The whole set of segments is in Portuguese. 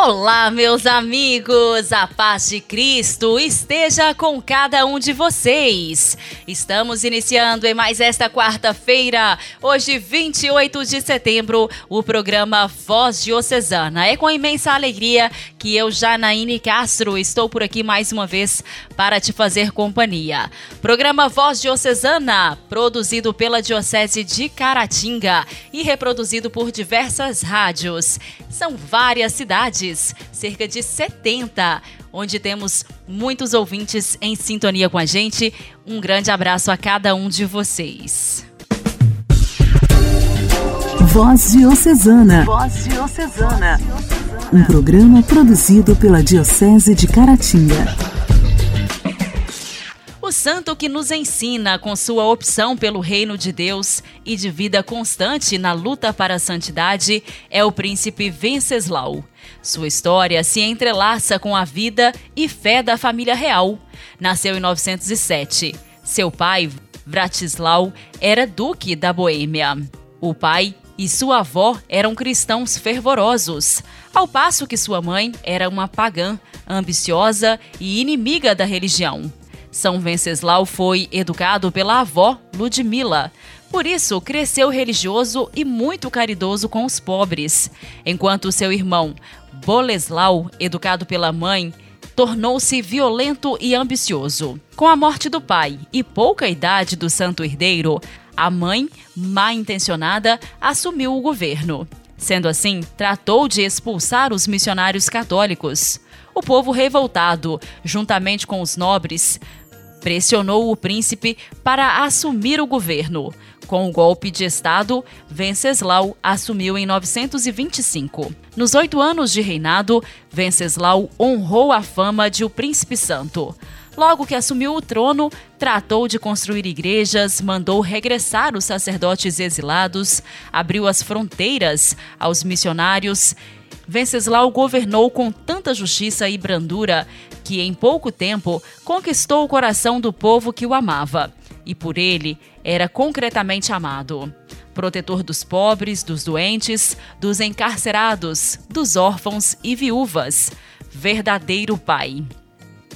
Olá, meus amigos! A paz de Cristo esteja com cada um de vocês. Estamos iniciando em mais esta quarta-feira, hoje 28 de setembro, o programa Voz Diocesana. É com imensa alegria que eu, Janaíne Castro, estou por aqui mais uma vez para te fazer companhia. Programa Voz Diocesana, produzido pela Diocese de Caratinga e reproduzido por diversas rádios. São várias cidades cerca de 70, onde temos muitos ouvintes em sintonia com a gente. Um grande abraço a cada um de vocês. Voz Diocesana. Voz Diocesana. Um programa produzido pela Diocese de Caratinga. O santo que nos ensina com sua opção pelo reino de Deus e de vida constante na luta para a santidade é o príncipe Venceslau. Sua história se entrelaça com a vida e fé da família real. Nasceu em 907. Seu pai, Vratislau, era duque da Boêmia. O pai e sua avó eram cristãos fervorosos, ao passo que sua mãe era uma pagã, ambiciosa e inimiga da religião. São Venceslau foi educado pela avó Ludmila. Por isso, cresceu religioso e muito caridoso com os pobres, enquanto seu irmão Boleslau, educado pela mãe, tornou-se violento e ambicioso. Com a morte do pai e pouca idade do santo herdeiro, a mãe, má intencionada, assumiu o governo. Sendo assim, tratou de expulsar os missionários católicos. O povo revoltado, juntamente com os nobres, pressionou o príncipe para assumir o governo. Com o golpe de Estado, Venceslau assumiu em 925. Nos oito anos de reinado, Venceslau honrou a fama de o príncipe santo. Logo que assumiu o trono, tratou de construir igrejas, mandou regressar os sacerdotes exilados, abriu as fronteiras aos missionários Venceslau governou com tanta justiça e brandura que, em pouco tempo, conquistou o coração do povo que o amava, e por ele era concretamente amado. Protetor dos pobres, dos doentes, dos encarcerados, dos órfãos e viúvas. Verdadeiro pai.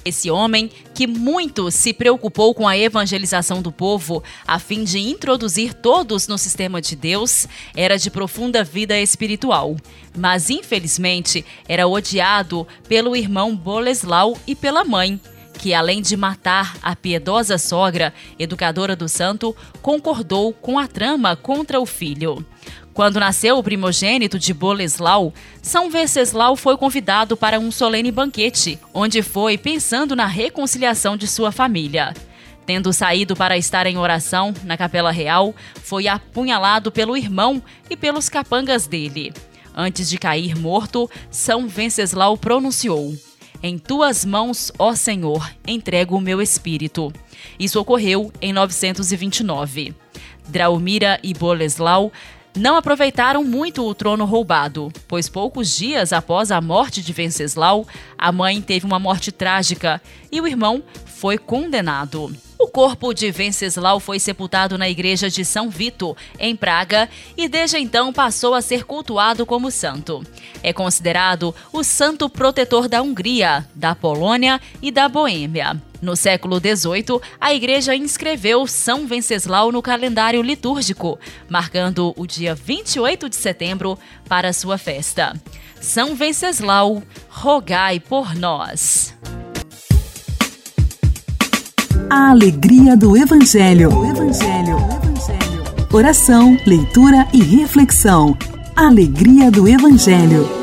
Esse homem, que muito se preocupou com a evangelização do povo a fim de introduzir todos no sistema de Deus, era de profunda vida espiritual. Mas, infelizmente, era odiado pelo irmão Boleslau e pela mãe, que, além de matar a piedosa sogra, educadora do santo, concordou com a trama contra o filho. Quando nasceu o primogênito de Boleslau, São Venceslau foi convidado para um solene banquete, onde foi pensando na reconciliação de sua família. Tendo saído para estar em oração na Capela Real, foi apunhalado pelo irmão e pelos capangas dele. Antes de cair morto, São Venceslau pronunciou: Em tuas mãos, ó Senhor, entrego o meu espírito. Isso ocorreu em 929. Draumira e Boleslau não aproveitaram muito o trono roubado, pois poucos dias após a morte de Venceslau, a mãe teve uma morte trágica e o irmão foi condenado. Corpo de Venceslau foi sepultado na igreja de São Vito, em Praga, e desde então passou a ser cultuado como santo. É considerado o santo protetor da Hungria, da Polônia e da Boêmia. No século XVIII, a igreja inscreveu São Venceslau no calendário litúrgico, marcando o dia 28 de setembro para sua festa. São Venceslau, rogai por nós. A alegria do Evangelho. Evangelho. Evangelho. Oração, leitura e reflexão. Alegria do Evangelho.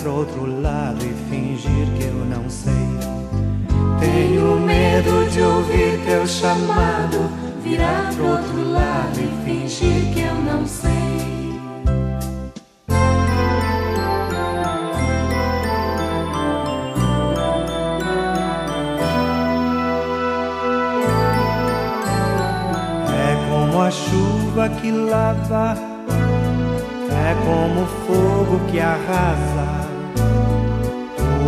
Pro outro lado e fingir que eu não sei. Tenho medo de ouvir teu chamado, virar pro outro lado e fingir que eu não sei. É a chuva que lava é como fogo que arrasa.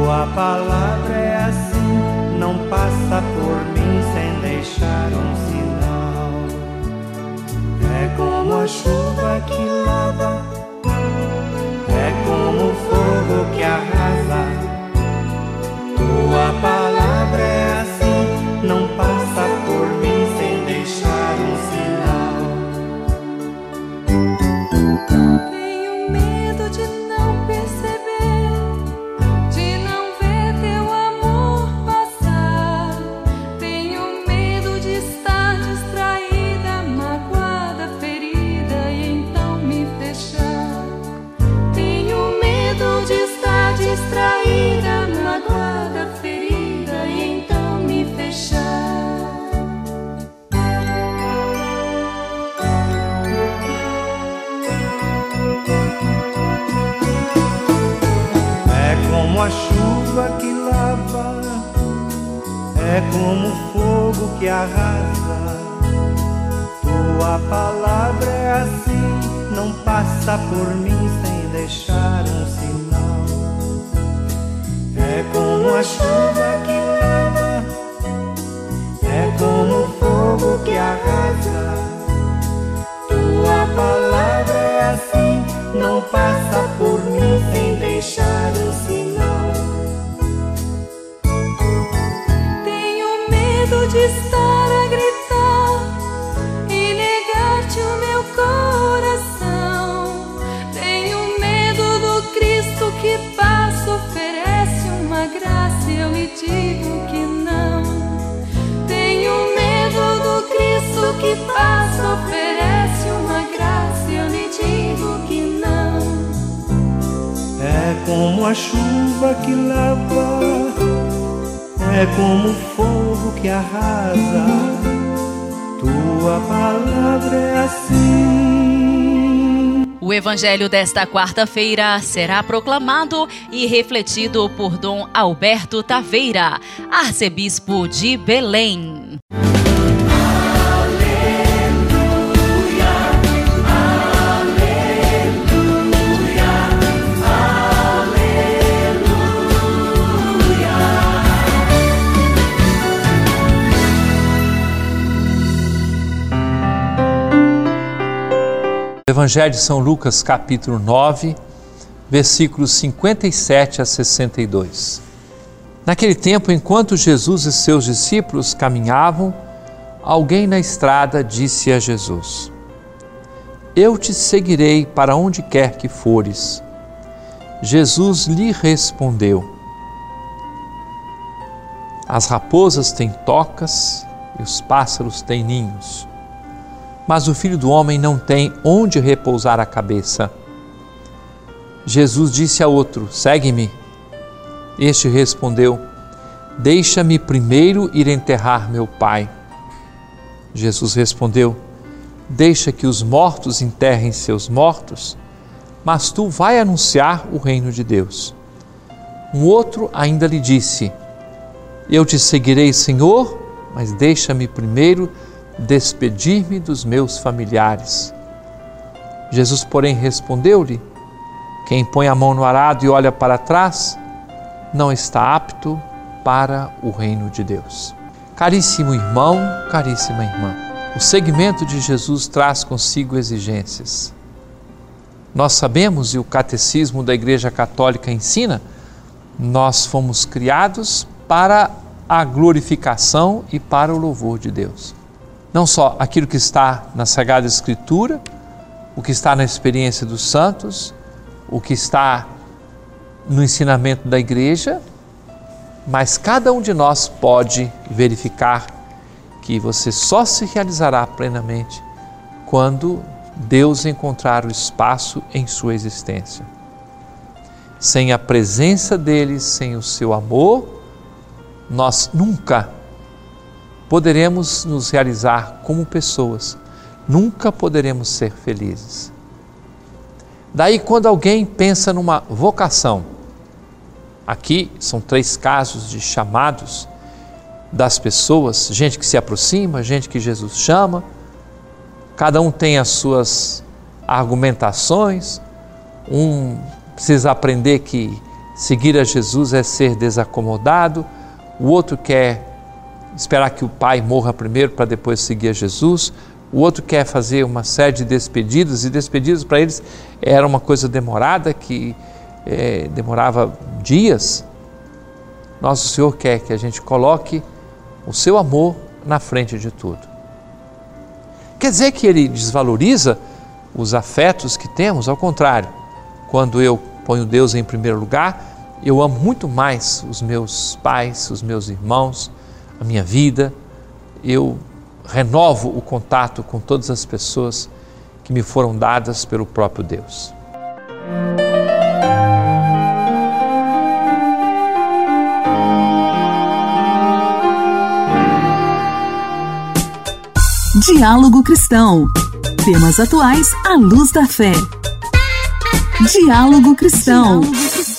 Tua palavra é assim, não passa por mim sem deixar um sinal. É como a chuva que lava, é como o fogo que arrasa. Tua palavra arrasa. Tua palavra é assim, não passa por mim sem deixar um que passa, oferece uma graça e eu lhe digo que não. É como a chuva que lava é como fogo que arrasa. Tua palavra é assim. O evangelho desta quarta-feira será proclamado e refletido por Dom Alberto Taveira, arcebispo de Belém. Evangelho de São Lucas, capítulo 9, versículos 57 a 62. Naquele tempo, enquanto Jesus e seus discípulos caminhavam, alguém na estrada disse a Jesus: Eu te seguirei para onde quer que fores. Jesus lhe respondeu: As raposas têm tocas e os pássaros têm ninhos mas o filho do homem não tem onde repousar a cabeça. Jesus disse a outro: Segue-me. Este respondeu: Deixa-me primeiro ir enterrar meu pai. Jesus respondeu: Deixa que os mortos enterrem seus mortos, mas tu vai anunciar o reino de Deus. Um outro ainda lhe disse: Eu te seguirei, Senhor, mas deixa-me primeiro despedir-me dos meus familiares. Jesus, porém, respondeu-lhe: Quem põe a mão no arado e olha para trás, não está apto para o reino de Deus. Caríssimo irmão, caríssima irmã, o segmento de Jesus traz consigo exigências. Nós sabemos, e o catecismo da Igreja Católica ensina, Nós fomos criados para a glorificação e para o louvor de Deus. Não só aquilo que está na Sagrada Escritura, o que está na experiência dos santos, o que está no ensinamento da igreja, mas cada um de nós pode verificar que você só se realizará plenamente quando Deus encontrar o espaço em sua existência. Sem a presença dele, sem o seu amor, nós nunca poderemos nos realizar como pessoas, nunca poderemos ser felizes. Daí, quando alguém pensa numa vocação, aqui são três casos de chamados das pessoas, gente que se aproxima, gente que Jesus chama, cada um tem as suas argumentações, um precisa aprender que seguir a Jesus é ser desacomodado, o outro quer esperar que o pai morra primeiro para depois seguir a Jesus, o outro quer fazer uma série de despedidas, e despedidas para eles era uma coisa demorada, que é, demorava dias. Nosso Senhor quer que a gente coloque o seu amor na frente de tudo. Quer dizer que ele desvaloriza os afetos que temos? Ao contrário, quando eu ponho Deus em primeiro lugar, eu amo muito mais os meus pais, os meus irmãos, a minha vida, eu renovo o contato com todas as pessoas que me foram dadas pelo próprio Deus. Diálogo Cristão. Temas atuais à luz da fé. Diálogo Cristão. Diálogo Cristão.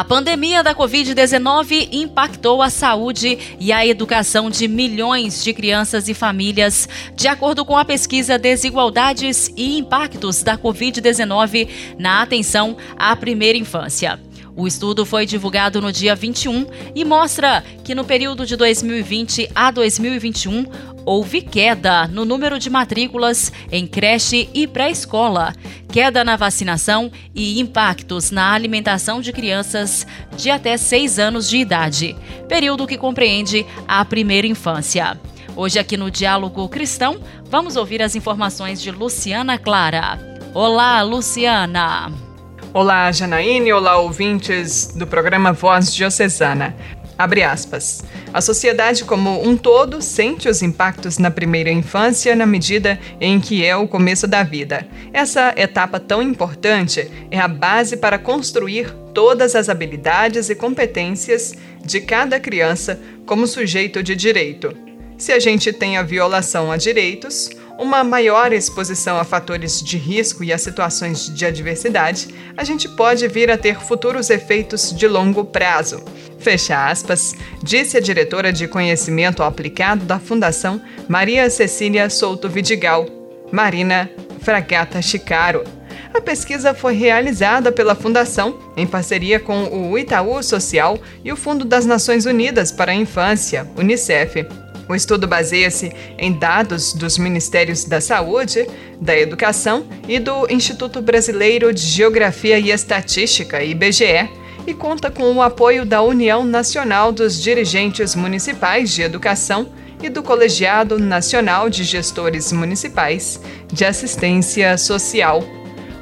A pandemia da Covid-19 impactou a saúde e a educação de milhões de crianças e famílias, de acordo com a pesquisa Desigualdades e Impactos da Covid-19 na atenção à primeira infância. O estudo foi divulgado no dia 21 e mostra que no período de 2020 a 2021 houve queda no número de matrículas em creche e pré-escola, queda na vacinação e impactos na alimentação de crianças de até 6 anos de idade, período que compreende a primeira infância. Hoje, aqui no Diálogo Cristão, vamos ouvir as informações de Luciana Clara. Olá, Luciana! Olá, Janaíne, olá, ouvintes do programa Voz Diocesana. Abre aspas. A sociedade como um todo sente os impactos na primeira infância na medida em que é o começo da vida. Essa etapa tão importante é a base para construir todas as habilidades e competências de cada criança como sujeito de direito. Se a gente tem a violação a direitos, uma maior exposição a fatores de risco e a situações de adversidade, a gente pode vir a ter futuros efeitos de longo prazo. Fecha aspas, disse a diretora de Conhecimento Aplicado da Fundação Maria Cecília Souto Vidigal, Marina Fragata Chicaro. A pesquisa foi realizada pela Fundação em parceria com o Itaú Social e o Fundo das Nações Unidas para a Infância, UNICEF. O estudo baseia-se em dados dos Ministérios da Saúde, da Educação e do Instituto Brasileiro de Geografia e Estatística, IBGE, e conta com o apoio da União Nacional dos Dirigentes Municipais de Educação e do Colegiado Nacional de Gestores Municipais de Assistência Social.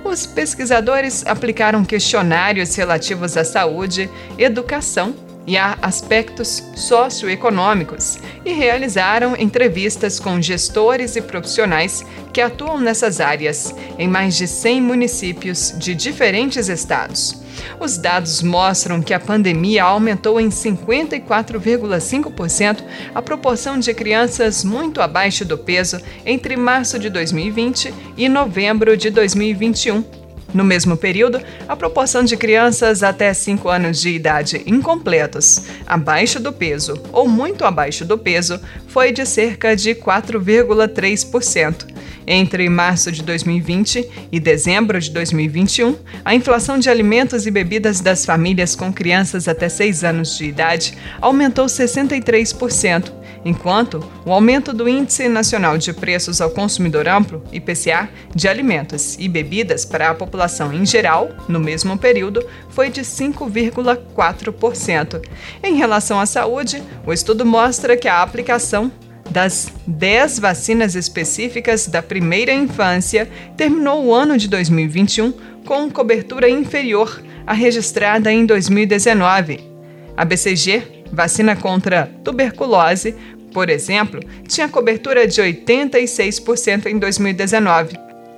Os pesquisadores aplicaram questionários relativos à saúde, educação e a aspectos socioeconômicos e realizaram entrevistas com gestores e profissionais que atuam nessas áreas em mais de 100 municípios de diferentes estados. Os dados mostram que a pandemia aumentou em 54,5% a proporção de crianças muito abaixo do peso entre março de 2020 e novembro de 2021 No mesmo período, a proporção de crianças até 5 anos de idade incompletos, abaixo do peso ou muito abaixo do peso, foi de cerca de 4,3%. Entre março de 2020 e dezembro de 2021, a inflação de alimentos e bebidas das famílias com crianças até 6 anos de idade aumentou 63%, enquanto o aumento do Índice Nacional de Preços ao Consumidor Amplo, IPCA, de alimentos e bebidas para a população em geral, no mesmo período, foi de 5,4%. Em relação à saúde, o estudo mostra que a aplicação das 10 vacinas específicas da primeira infância, terminou o ano de 2021 com cobertura inferior à registrada em 2019. A BCG, vacina contra tuberculose, por exemplo, tinha cobertura de 86% em 2019.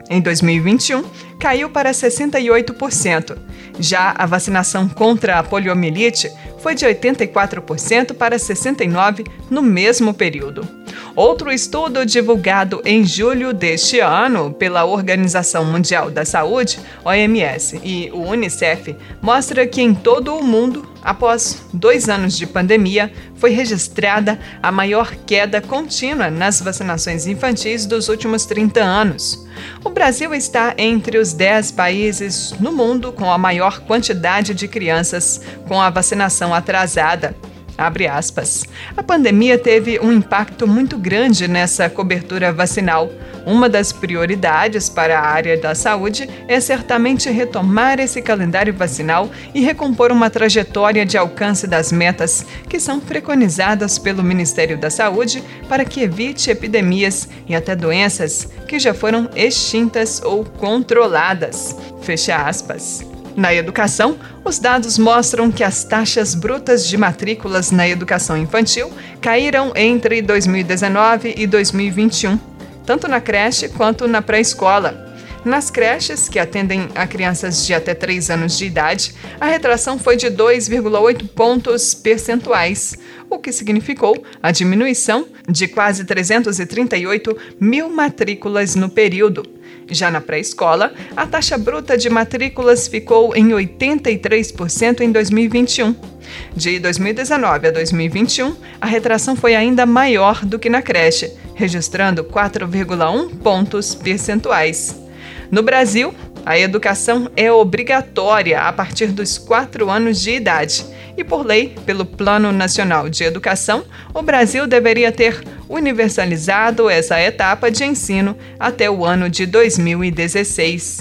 Em 2021, caiu para 68%. Já a vacinação contra a poliomielite foi de 84% para 69% no mesmo período. Outro estudo divulgado em julho deste ano pela Organização Mundial da Saúde, OMS, e o Unicef mostra que em todo o mundo, após dois anos de pandemia, foi registrada a maior queda contínua nas vacinações infantis dos últimos 30 anos. O Brasil está entre os 10 países no mundo com a maior quantidade de crianças com a vacinação atrasada. Abre aspas. A pandemia teve um impacto muito grande nessa cobertura vacinal. Uma das prioridades para a área da saúde é certamente retomar esse calendário vacinal e recompor uma trajetória de alcance das metas que são preconizadas pelo Ministério da Saúde para que evite epidemias e até doenças que já foram extintas ou controladas. Fecha aspas. Na educação, os dados mostram que as taxas brutas de matrículas na educação infantil caíram entre 2019 e 2021, tanto na creche quanto na pré-escola. Nas creches, que atendem a crianças de até 3 anos de idade, a retração foi de 2,8 pontos percentuais, o que significou a diminuição de quase 338 mil matrículas no período. Já na pré-escola, a taxa bruta de matrículas ficou em 83% em 2021. De 2019 a 2021, a retração foi ainda maior do que na creche, registrando 4,1 pontos percentuais. No Brasil, a educação é obrigatória a partir dos 4 anos de idade e, por lei, pelo Plano Nacional de Educação, o Brasil deveria ter universalizado essa etapa de ensino até o ano de 2016.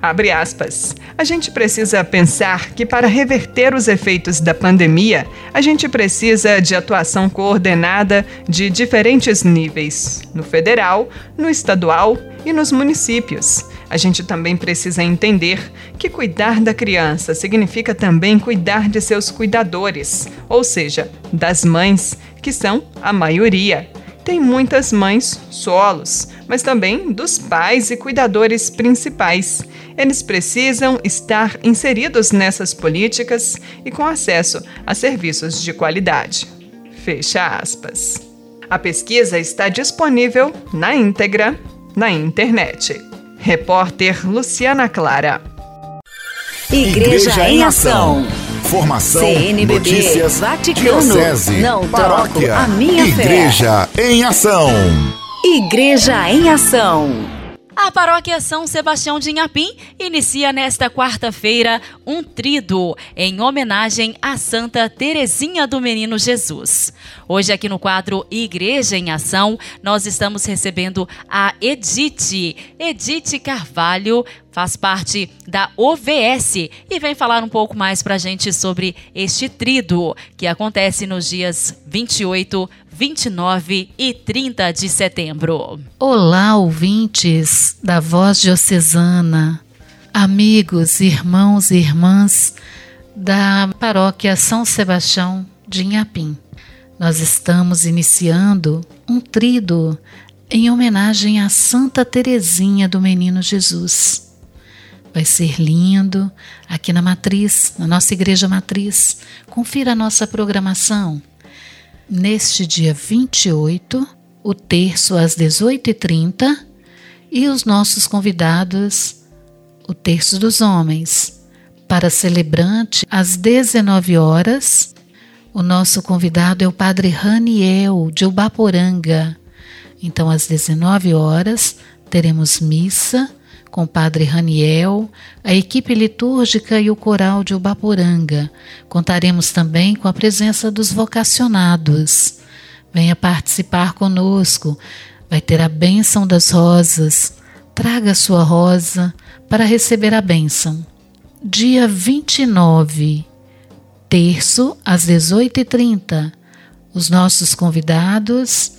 Abre aspas. A gente precisa pensar que para reverter os efeitos da pandemia, a gente precisa de atuação coordenada de diferentes níveis, no federal, no estadual e nos municípios. A gente também precisa entender que cuidar da criança significa também cuidar de seus cuidadores, ou seja, das mães, que são a maioria. Tem muitas mães solos, mas também dos pais e cuidadores principais. Eles precisam estar inseridos nessas políticas e com acesso a serviços de qualidade. Fecha aspas. A pesquisa está disponível na íntegra na internet. Repórter Luciana Clara. Igreja, Igreja em Ação. Formação, CNBB, notícias, Vaticano, diocese, não paróquia, a minha Igreja fé. em Ação. Igreja em Ação. A paróquia São Sebastião de Inhapim inicia nesta quarta-feira um trido em homenagem à Santa Teresinha do Menino Jesus. Hoje aqui no quadro Igreja em Ação, nós estamos recebendo a Edith, Edith Carvalho, faz parte da OVS e vem falar um pouco mais para a gente sobre este trido que acontece nos dias 28, 29 e 30 de setembro. Olá, ouvintes da Voz Diocesana, amigos, irmãos e irmãs da Paróquia São Sebastião de Inhapim. Nós estamos iniciando um trido em homenagem a Santa Teresinha do Menino Jesus. Vai ser lindo aqui na Matriz, na nossa igreja Matriz. Confira a nossa programação. Neste dia 28, o terço às 18h30 e os nossos convidados o terço dos homens. Para celebrante, às 19 horas, o nosso convidado é o padre Raniel, de Ubaporanga. Então, às 19 horas, teremos missa com padre Raniel, a equipe litúrgica e o coral de Ubaporanga. Contaremos também com a presença dos vocacionados. Venha participar conosco. Vai ter a bênção das rosas. Traga sua rosa para receber a bênção. Dia 29, terço, às 18h30. Os nossos convidados,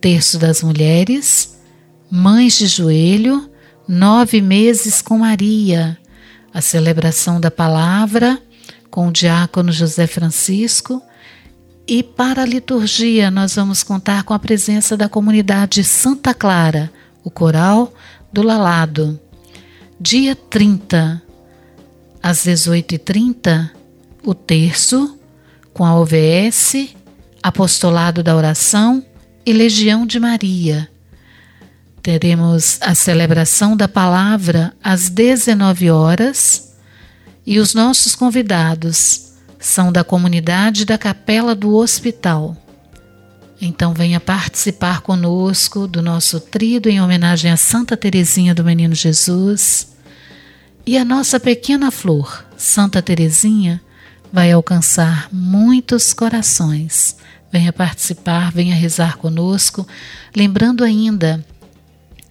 terço das mulheres, mães de joelho, nove meses com Maria, a celebração da palavra com o diácono José Francisco. E para a liturgia, nós vamos contar com a presença da comunidade Santa Clara, o coral do Lalado. Dia 30, às 18h30, o terço com a OVS, Apostolado da Oração e Legião de Maria. Teremos a celebração da palavra às 19 horas e os nossos convidados são da comunidade da Capela do Hospital. Então venha participar conosco do nosso trido em homenagem a Santa Teresinha do Menino Jesus. E a nossa pequena flor, Santa Teresinha, vai alcançar muitos corações. Venha participar, venha rezar conosco, lembrando ainda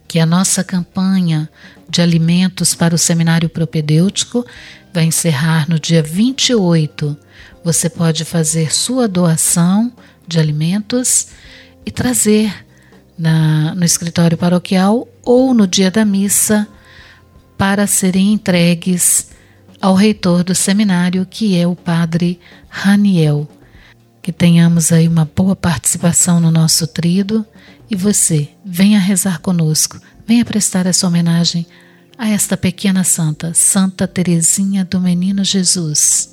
que a nossa campanha de alimentos para o seminário propedêutico vai encerrar no dia 28. Você pode fazer sua doação de alimentos e trazer na, no escritório paroquial ou no dia da missa para serem entregues ao reitor do seminário, que é o padre Raniel. Que tenhamos aí uma boa participação no nosso trido e você, venha rezar conosco, venha prestar essa homenagem a esta pequena santa, Santa Teresinha do Menino Jesus.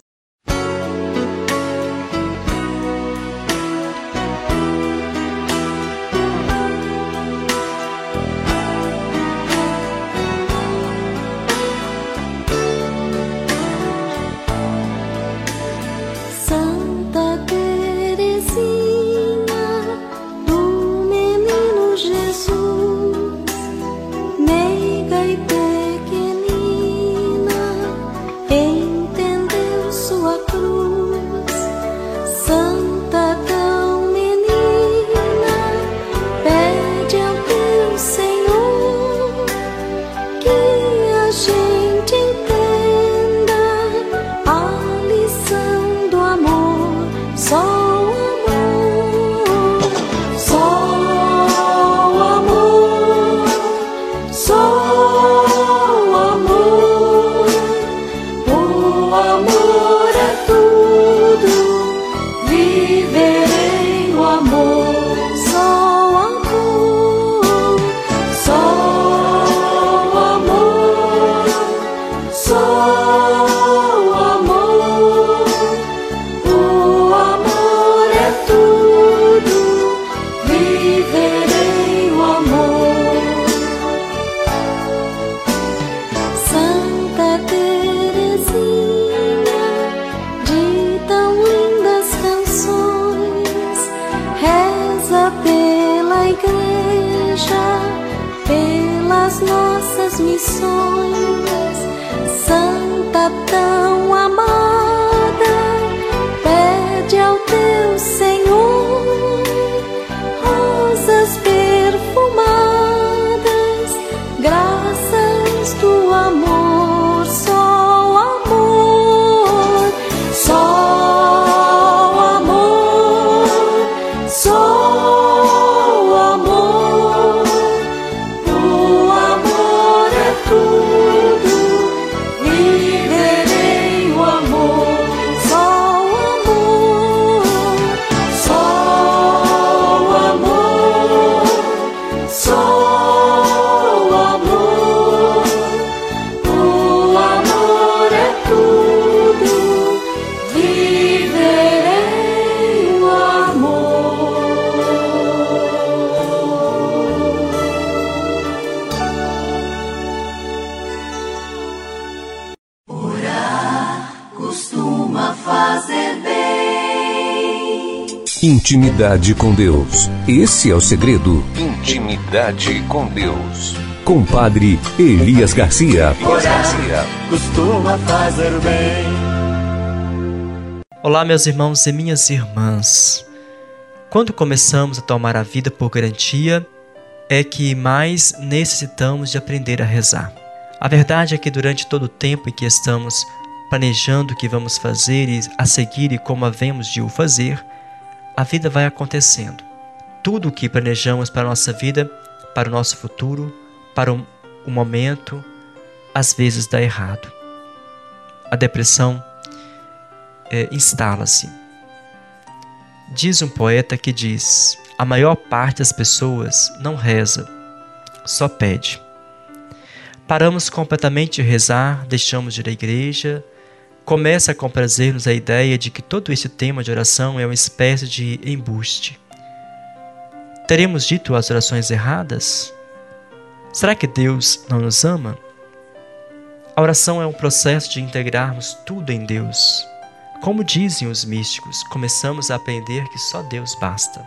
Intimidade com Deus. Esse é o segredo. Intimidade com Deus. Com Padre Elias Garcia. Elias Garcia. Costuma fazer bem. Olá, meus irmãos e minhas irmãs. Quando começamos a tomar a vida por garantia, é que mais necessitamos de aprender a rezar. A verdade é que durante todo o tempo em que estamos planejando o que vamos fazer e a seguir e como havemos de o fazer, a vida vai acontecendo. Tudo o que planejamos para a nossa vida, para o nosso futuro, para o, momento, às vezes dá errado. A depressão é, instala-se. Diz um poeta que diz: a maior parte das pessoas não reza, só pede. Paramos completamente de rezar, deixamos de ir à igreja, começa a comprazer-nos a ideia de que todo esse tema de oração é uma espécie de embuste. Teremos dito as orações erradas? Será que Deus não nos ama? A oração é um processo de integrarmos tudo em Deus. Como dizem os místicos, começamos a aprender que só Deus basta.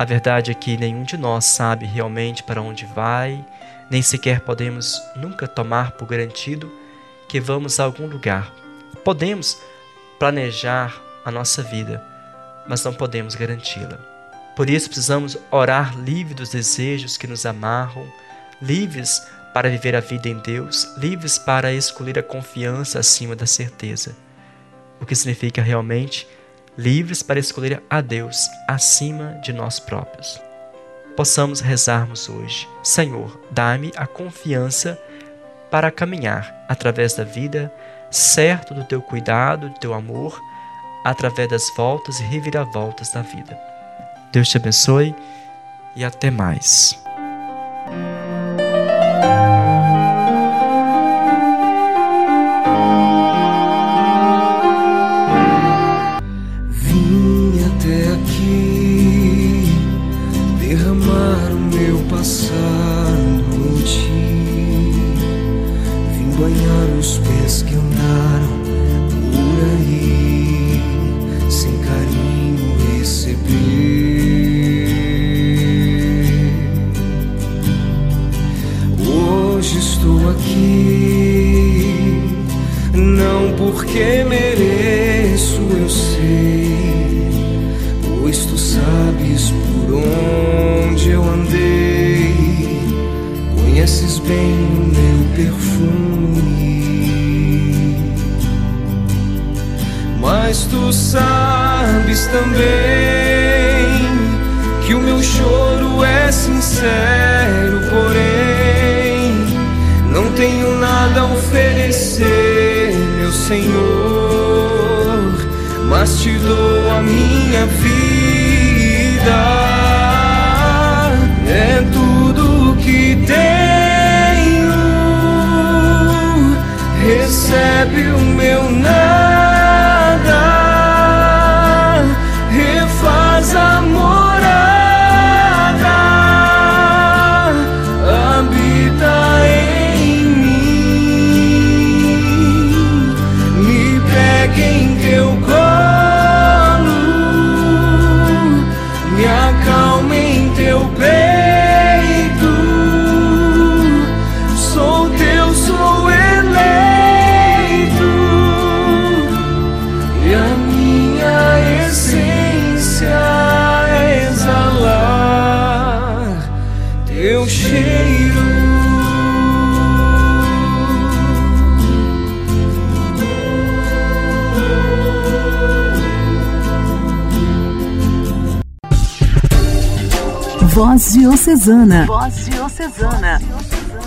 A verdade é que nenhum de nós sabe realmente para onde vai, nem sequer podemos nunca tomar por garantido que vamos a algum lugar. Podemos planejar a nossa vida, mas não podemos garanti-la. Por isso precisamos orar livre dos desejos que nos amarram, livres para viver a vida em Deus, livres para escolher a confiança acima da certeza. O que significa realmente livres para escolher a Deus acima de nós próprios. Possamos rezarmos hoje: Senhor, dá-me a confiança para caminhar através da vida, certo do teu cuidado, do teu amor, através das voltas e reviravoltas da vida. Deus te abençoe e até mais. Senhor, mas te dou a minha vida. É tudo que tenho, recebe o Voz Diocesana. Voz Diocesana.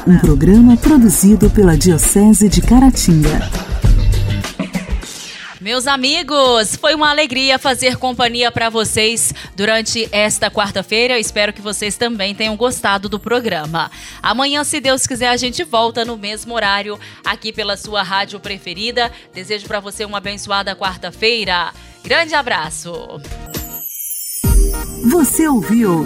Um programa produzido pela Diocese de Caratinga. Meus amigos, foi uma alegria fazer companhia para vocês durante esta quarta-feira. Espero que vocês também tenham gostado do programa. Amanhã, se Deus quiser, a gente volta no mesmo horário aqui pela sua rádio preferida. Desejo para você uma abençoada quarta-feira. Grande abraço. Você ouviu